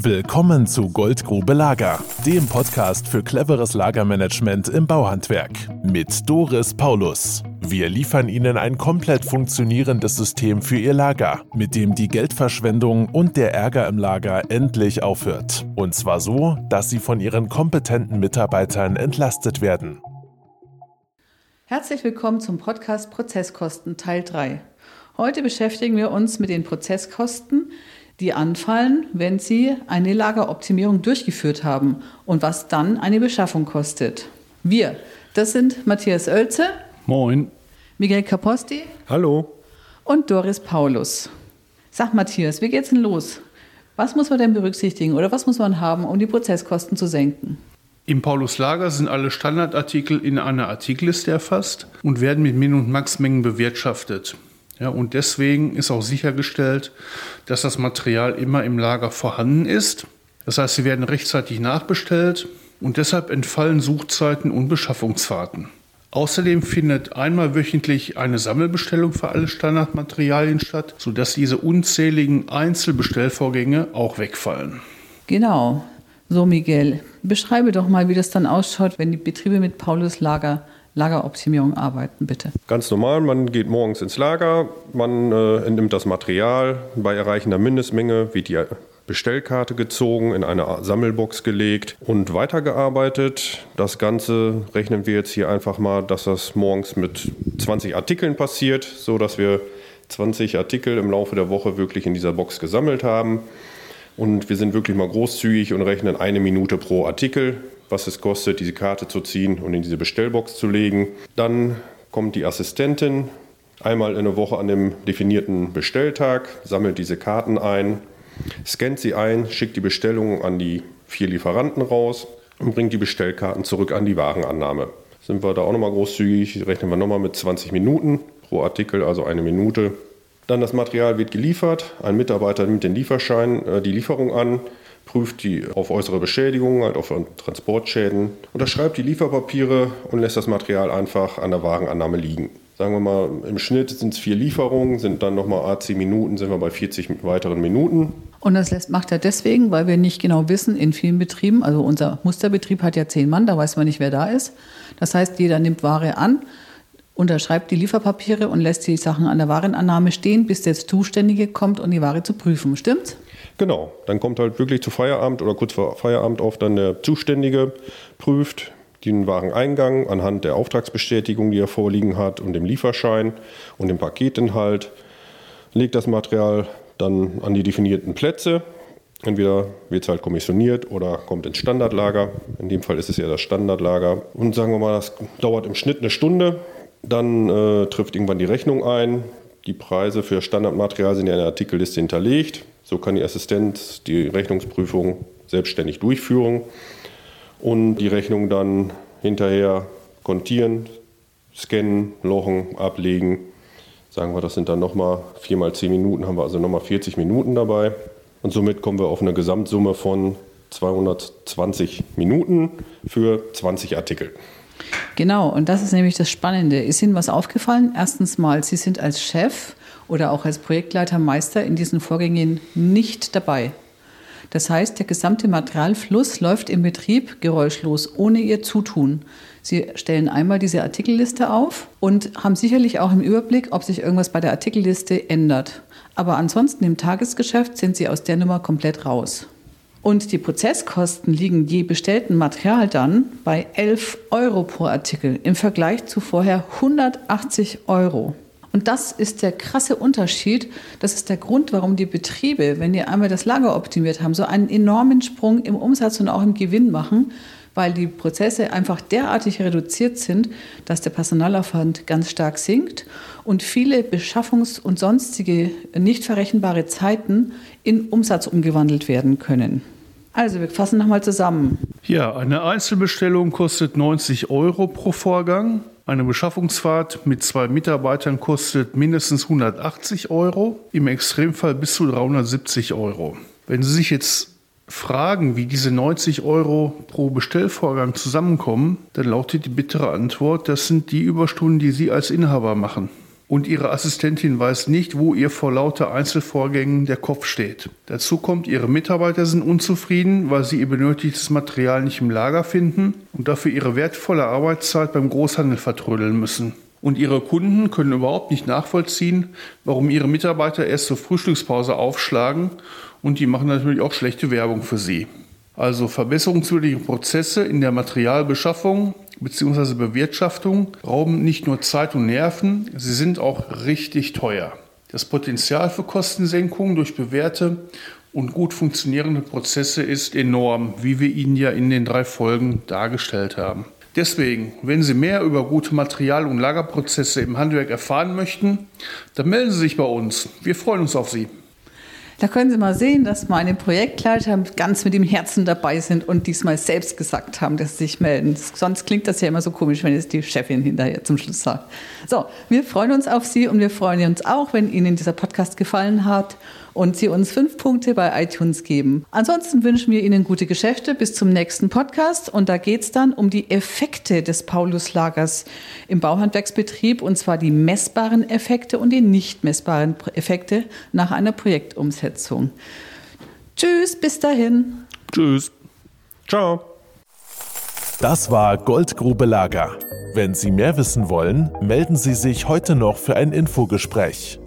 Willkommen zu Goldgrube Lager, dem Podcast für cleveres Lagermanagement im Bauhandwerk mit Doris Paulus. Wir liefern Ihnen ein komplett funktionierendes System für Ihr Lager, mit dem die Geldverschwendung und der Ärger im Lager endlich aufhört. Und zwar so, dass Sie von Ihren kompetenten Mitarbeitern entlastet werden. Herzlich willkommen zum Podcast Prozesskosten Teil 3. Heute beschäftigen wir uns mit den Prozesskosten, die anfallen, wenn Sie eine Lageroptimierung durchgeführt haben und was dann eine Beschaffung kostet. Wir, das sind Matthias Oelze. Moin. Miguel Caposti. Hallo. Und Doris Paulus. Sag Matthias, wie geht's denn los? Was muss man denn berücksichtigen oder was muss man haben, um die Prozesskosten zu senken? Im Paulus Lager sind alle Standardartikel in einer Artikelliste erfasst und werden mit Min- und Maxmengen bewirtschaftet. Ja, und deswegen ist auch sichergestellt, dass das Material immer im Lager vorhanden ist. Das heißt, sie werden rechtzeitig nachbestellt und deshalb entfallen Suchzeiten und Beschaffungsfahrten. Außerdem findet einmal wöchentlich eine Sammelbestellung für alle Standardmaterialien statt, sodass diese unzähligen Einzelbestellvorgänge auch wegfallen. Genau. So, Miguel, beschreibe doch mal, wie das dann ausschaut, wenn die Betriebe mit Paulus Lager Lageroptimierung arbeiten, bitte? Ganz normal, man geht morgens ins Lager, man äh, entnimmt das Material, bei erreichender Mindestmenge wird die Bestellkarte gezogen, in eine Sammelbox gelegt und weitergearbeitet. Das Ganze rechnen wir jetzt hier einfach mal, dass das morgens mit 20 Artikeln passiert, so dass wir 20 Artikel im Laufe der Woche wirklich in dieser Box gesammelt haben. Und wir sind wirklich mal großzügig und rechnen eine Minute pro Artikel was es kostet, diese Karte zu ziehen und in diese Bestellbox zu legen. Dann kommt die Assistentin einmal in der Woche an dem definierten Bestelltag, sammelt diese Karten ein, scannt sie ein, schickt die Bestellung an die vier Lieferanten raus und bringt die Bestellkarten zurück an die Warenannahme. Sind wir da auch nochmal großzügig, rechnen wir nochmal mit 20 Minuten pro Artikel, also eine Minute. Dann das Material wird geliefert, ein Mitarbeiter nimmt den Lieferschein, äh, die Lieferung an, prüft die auf äußere Beschädigungen, halt auf Transportschäden, unterschreibt die Lieferpapiere und lässt das Material einfach an der Warenannahme liegen. Sagen wir mal, im Schnitt sind es vier Lieferungen, sind dann nochmal A10 Minuten, sind wir bei 40 weiteren Minuten. Und das lässt, macht er deswegen, weil wir nicht genau wissen, in vielen Betrieben, also unser Musterbetrieb hat ja zehn Mann, da weiß man nicht, wer da ist. Das heißt, jeder nimmt Ware an, unterschreibt die Lieferpapiere und lässt die Sachen an der Warenannahme stehen, bis der Zuständige kommt, um die Ware zu prüfen. Stimmt's? Genau, dann kommt halt wirklich zu Feierabend oder kurz vor Feierabend oft dann der Zuständige, prüft den Wareneingang anhand der Auftragsbestätigung, die er vorliegen hat und dem Lieferschein und dem Paketinhalt, legt das Material dann an die definierten Plätze. Entweder wird es halt kommissioniert oder kommt ins Standardlager. In dem Fall ist es ja das Standardlager. Und sagen wir mal, das dauert im Schnitt eine Stunde. Dann äh, trifft irgendwann die Rechnung ein. Die Preise für Standardmaterial sind ja in der Artikelliste hinterlegt. So kann die Assistenz die Rechnungsprüfung selbstständig durchführen und die Rechnung dann hinterher kontieren, scannen, lochen, ablegen. Sagen wir, das sind dann nochmal 4 mal 10 Minuten, haben wir also nochmal 40 Minuten dabei. Und somit kommen wir auf eine Gesamtsumme von 220 Minuten für 20 Artikel. Genau, und das ist nämlich das Spannende. Ist Ihnen was aufgefallen? Erstens mal, Sie sind als Chef oder auch als Projektleiter Meister in diesen Vorgängen nicht dabei. Das heißt, der gesamte Materialfluss läuft im Betrieb geräuschlos, ohne ihr Zutun. Sie stellen einmal diese Artikelliste auf und haben sicherlich auch im Überblick, ob sich irgendwas bei der Artikelliste ändert. Aber ansonsten im Tagesgeschäft sind Sie aus der Nummer komplett raus. Und die Prozesskosten liegen je bestellten Material dann bei 11 Euro pro Artikel im Vergleich zu vorher 180 Euro. Und das ist der krasse Unterschied. Das ist der Grund, warum die Betriebe, wenn die einmal das Lager optimiert haben, so einen enormen Sprung im Umsatz und auch im Gewinn machen, weil die Prozesse einfach derartig reduziert sind, dass der Personalaufwand ganz stark sinkt und viele Beschaffungs- und sonstige nicht verrechenbare Zeiten in Umsatz umgewandelt werden können. Also, wir fassen nochmal zusammen. Ja, eine Einzelbestellung kostet 90 Euro pro Vorgang. Eine Beschaffungsfahrt mit zwei Mitarbeitern kostet mindestens 180 Euro, im Extremfall bis zu 370 Euro. Wenn Sie sich jetzt fragen, wie diese 90 Euro pro Bestellvorgang zusammenkommen, dann lautet die bittere Antwort, das sind die Überstunden, die Sie als Inhaber machen. und ihre Assistentin weiß nicht, wo ihr vor lauter Einzelvorgängen der Kopf steht. Dazu kommt, ihre Mitarbeiter sind unzufrieden, weil sie ihr benötigtes Material nicht im Lager finden und dafür ihre wertvolle Arbeitszeit beim Großhandel vertrödeln müssen. Und ihre Kunden können überhaupt nicht nachvollziehen, warum ihre Mitarbeiter erst zur Frühstückspause aufschlagen und die machen natürlich auch schlechte Werbung für sie. Also verbesserungswürdige Prozesse in der Materialbeschaffung bzw. Bewirtschaftung rauben nicht nur Zeit und Nerven, sie sind auch richtig teuer. Das Potenzial für Kostensenkungen durch bewährte und gut funktionierende Prozesse ist enorm, wie wir Ihnen ja in den drei Folgen dargestellt haben. Deswegen, wenn Sie mehr über gute Material- und Lagerprozesse im Handwerk erfahren möchten, dann melden Sie sich bei uns. Wir freuen uns auf Sie. Da können Sie mal sehen, dass meine Projektleiter ganz mit dem Herzen dabei sind und diesmal selbst gesagt haben, dass sie sich melden. Sonst klingt das ja immer so komisch, wenn es die Chefin hinterher zum Schluss sagt. So, wir freuen uns auf Sie und wir freuen uns auch, wenn Ihnen dieser Podcast gefallen hat und Sie uns fünf Punkte bei iTunes geben. Ansonsten wünschen wir Ihnen gute Geschäfte bis zum nächsten Podcast und da geht es dann um die Effekte des Pauluslagers im Bauhandwerksbetrieb und zwar die messbaren Effekte und die nicht messbaren Effekte nach einer Projektumsetzung. Tschüss, bis dahin. Tschüss. Ciao. Das war Goldgrube Lager. Wenn Sie mehr wissen wollen, melden Sie sich heute noch für ein Infogespräch.